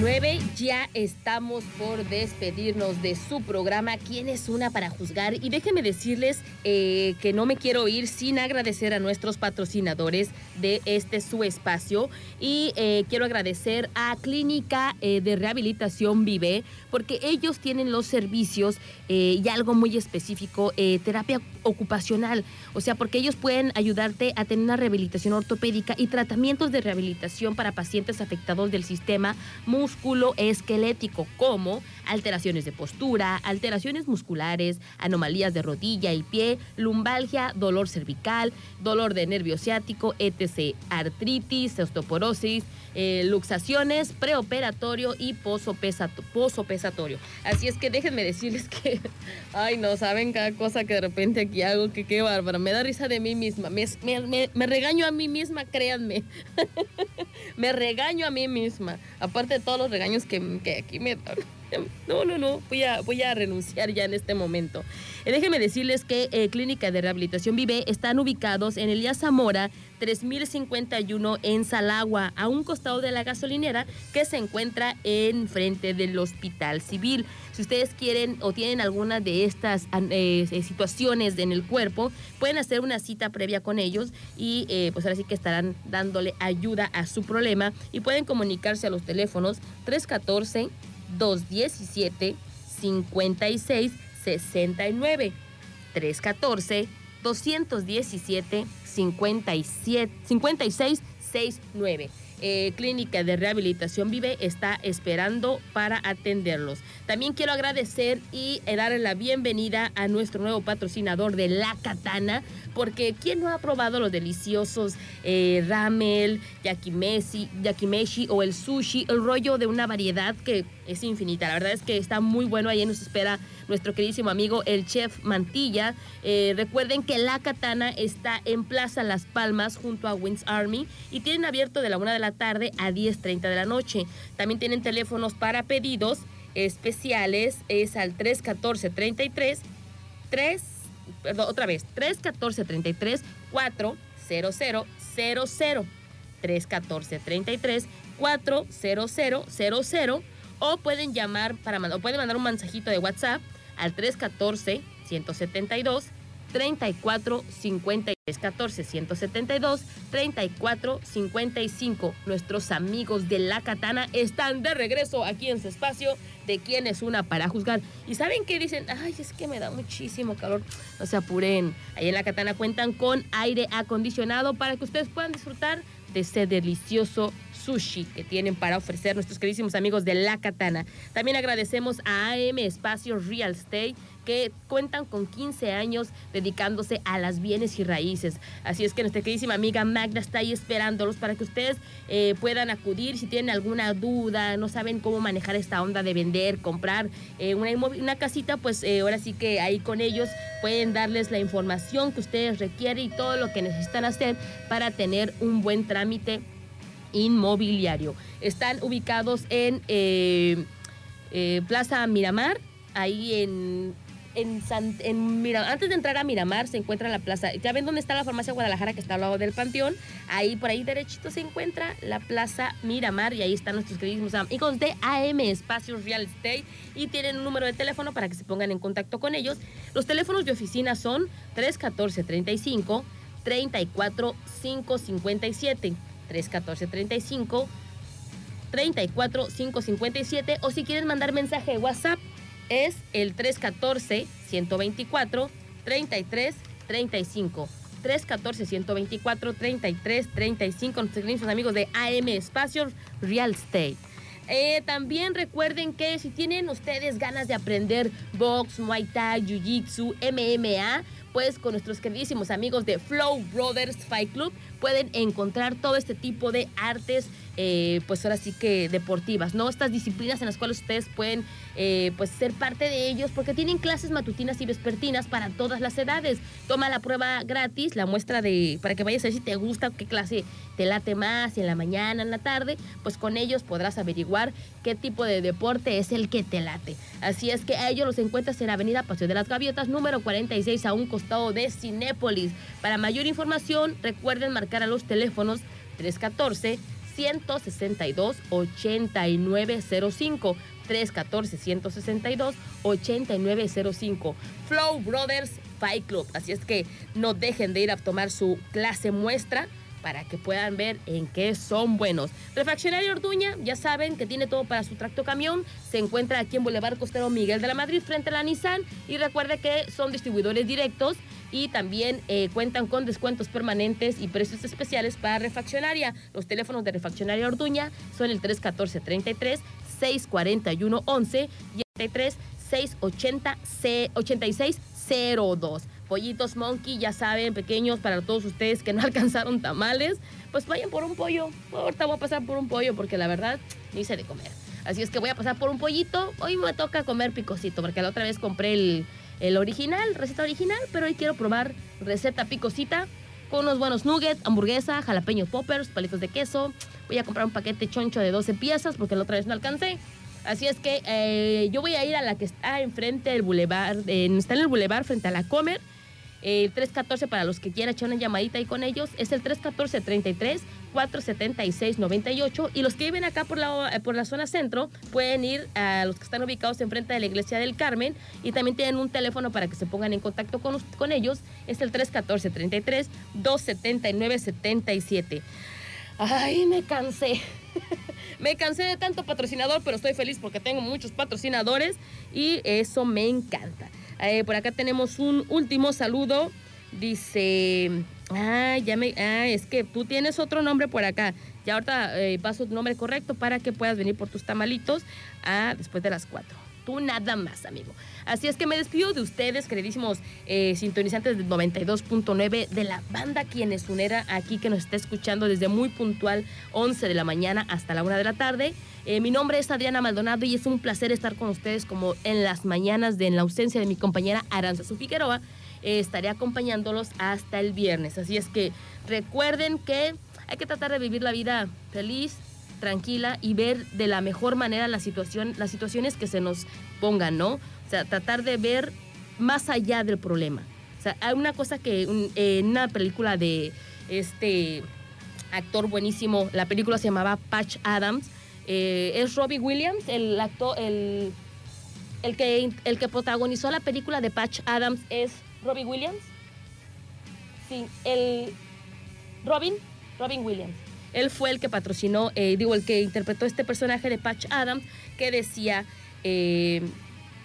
Nueve ya estamos por despedirnos de su programa. ¿Quién es una para juzgar? Y déjenme decirles eh, que no me quiero ir sin agradecer a nuestros patrocinadores de este su espacio. Y eh, quiero agradecer a Clínica eh, de Rehabilitación Vive porque ellos tienen los servicios y algo muy específico, terapia ocupacional, o sea, porque ellos pueden ayudarte a tener una rehabilitación ortopédica y tratamientos de rehabilitación para pacientes afectados del sistema musculoesquelético, como alteraciones de postura, alteraciones musculares, anomalías de rodilla y pie, lumbalgia, dolor cervical, dolor de nervio ciático, etc., artritis, osteoporosis, eh, luxaciones, preoperatorio y posopesato- posopesatorio. Así es que déjenme decirles que, ay no, saben cada cosa que de repente aquí hago, que qué bárbara, me da risa de mí misma, me- me regaño a mí misma, créanme, me regaño a mí misma, aparte todos los regaños que, que aquí me dan. No, no, no, voy a, voy a renunciar ya en este momento. Eh, déjenme decirles que eh, Clínica de Rehabilitación Vive están ubicados en Elías Zamora 3051 en Salagua, a un costado de la gasolinera que se encuentra en frente del Hospital Civil. Si ustedes quieren o tienen alguna de estas eh, eh, situaciones en el cuerpo, pueden hacer una cita previa con ellos y eh, pues ahora sí que estarán dándole ayuda a su problema y pueden comunicarse a los teléfonos 314 217 56 69 314 217 57 56 69. Eh, Clínica de Rehabilitación Vive está esperando para atenderlos. También quiero agradecer y eh, darle la bienvenida a nuestro nuevo patrocinador de La Katana, porque ¿quién no ha probado los deliciosos eh, ramel, yakimeshi, yakimeshi o el sushi, el rollo de una variedad que es infinita? La verdad es que está muy bueno. Ahí nos espera nuestro queridísimo amigo el chef Mantilla. Eh, recuerden que La Katana está en Plaza Las Palmas junto a Wings Army y tienen abierto de la 1 de la tarde a 10.30 de la noche. También tienen teléfonos para pedidos especiales, es al 314-33, 3, perdón, otra vez, 314-33, 40000, 314-33, 40000, o pueden llamar para o pueden mandar un mensajito de WhatsApp al 314 172 34 50 14 172 34 55. Nuestros amigos de La Katana están de regreso aquí en su espacio de quién es una para juzgar. Y saben qué dicen, ay, es que me da muchísimo calor. No se apuren. Ahí en La Katana cuentan con aire acondicionado para que ustedes puedan disfrutar de ese delicioso sushi que tienen para ofrecer nuestros queridísimos amigos de La Katana. También agradecemos a AM Espacio Real Estate que cuentan con 15 años dedicándose a las bienes y raíces. Así es que nuestra queridísima amiga Magda está ahí esperándolos para que ustedes eh, puedan acudir si tienen alguna duda, no saben cómo manejar esta onda de vender, comprar eh, una, una casita, pues eh, ahora sí que ahí con ellos pueden darles la información que ustedes requieren y todo lo que necesitan hacer para tener un buen trámite inmobiliario. Están ubicados en eh, eh, Plaza Miramar, ahí en, en, San- antes de entrar a Miramar se encuentra la plaza. Ya ven dónde está la farmacia Guadalajara que está al lado del Panteón. Ahí por ahí derechito se encuentra la Plaza Miramar y ahí están nuestros queridísimos amigos de AM Espacios Real Estate y tienen un número de teléfono para que se pongan en contacto con ellos. Los teléfonos de oficina son 314 35 34 557 314 35 34 557 o si quieren mandar mensaje de WhatsApp es el 314 124 33 35 314 124 33 35 nuestros amigos de AM Espacios Real Estate. Eh, también recuerden que si tienen ustedes ganas de aprender box, muay thai, jiu jitsu, MMA, pues con nuestros queridísimos amigos de Flow Brothers Fight Club pueden encontrar todo este tipo de artes, eh, pues ahora sí que deportivas, ¿no? Estas disciplinas en las cuales ustedes pueden eh, pues ser parte de ellos porque tienen clases matutinas y vespertinas para todas las edades. Toma la prueba gratis, la muestra de, para que vayas a ver si te gusta, qué clase te late más, si en la mañana, en la tarde, pues con ellos podrás averiguar qué tipo de deporte es el que te late. Así es que a ellos los encuentras en Avenida Paseo de las Gaviotas, número 46, a un costado de Cinépolis. Para mayor información, recuerden marcar a los teléfonos 314 162 8905 314 162 8905 Flow Brothers Fight Club. Así es que no dejen de ir a tomar su clase muestra para que puedan ver en qué son buenos. Refaccionario Orduña, ya saben que tiene todo para su tracto camión. Se encuentra aquí en Boulevard Costero Miguel de la Madrid, frente a la Nissan. Y recuerde que son distribuidores directos y también eh, cuentan con descuentos permanentes y precios especiales para refaccionaria. Los teléfonos de refaccionaria Orduña son el 314-33, 641-11 y el 33 680 8602. Pollitos Monkey, ya saben, pequeños para todos ustedes que no alcanzaron tamales, pues vayan por un pollo. Ahorita voy a pasar por un pollo porque la verdad ni hice de comer. Así es que voy a pasar por un pollito. Hoy me toca comer picosito porque la otra vez compré el, el original, receta original, pero hoy quiero probar receta picosita con unos buenos nuggets, hamburguesa, jalapeños poppers, palitos de queso. Voy a comprar un paquete choncho de 12 piezas porque la otra vez no alcancé. Así es que eh, yo voy a ir a la que está enfrente del bulevar, está en el bulevar frente a la Comer. El 314 para los que quieran echar una llamadita ahí con ellos es el 314-33 476-98 y los que viven acá por la, por la zona centro pueden ir a los que están ubicados enfrente de la iglesia del Carmen y también tienen un teléfono para que se pongan en contacto con, con ellos es el 314-33 279-77 ay me cansé. Me cansé de tanto patrocinador pero estoy feliz porque tengo muchos patrocinadores y eso me encanta eh, por acá tenemos un último saludo. Dice, ah, ya me, ah, es que tú tienes otro nombre por acá. Ya ahorita eh, paso tu nombre correcto para que puedas venir por tus tamalitos después de las cuatro. Nada más, amigo. Así es que me despido de ustedes, queridísimos eh, sintonizantes del 92.9 de la banda Quienes Unera, aquí que nos está escuchando desde muy puntual, 11 de la mañana hasta la 1 de la tarde. Eh, mi nombre es Adriana Maldonado y es un placer estar con ustedes como en las mañanas de en la ausencia de mi compañera Aranza Figueroa. Eh, estaré acompañándolos hasta el viernes. Así es que recuerden que hay que tratar de vivir la vida feliz, tranquila y ver de la mejor manera la situación, las situaciones que se nos pongan, ¿no? O sea, tratar de ver más allá del problema. O sea, hay una cosa que en una película de este actor buenísimo, la película se llamaba Patch Adams, eh, es Robbie Williams, el actor, el, el, que, el que protagonizó la película de Patch Adams es Robbie Williams. Sí, el Robin, Robin Williams. Él fue el que patrocinó, eh, digo, el que interpretó este personaje de Patch Adams, que decía, eh,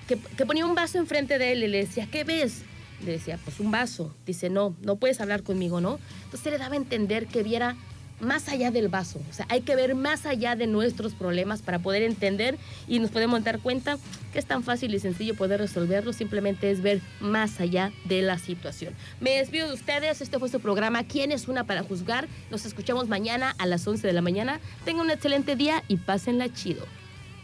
que, que, ponía un vaso enfrente de él y le decía, ¿qué ves? Le decía, pues un vaso. Dice, no, no puedes hablar conmigo, ¿no? Entonces le daba a entender que viera más allá del vaso. O sea, hay que ver más allá de nuestros problemas para poder entender y nos podemos dar cuenta que es tan fácil y sencillo poder resolverlo. Simplemente es ver más allá de la situación. Me despido de ustedes. Este fue su programa. ¿Quién es una para juzgar? Nos escuchamos mañana a las 11 de la mañana. Tengan un excelente día y pásenla chido.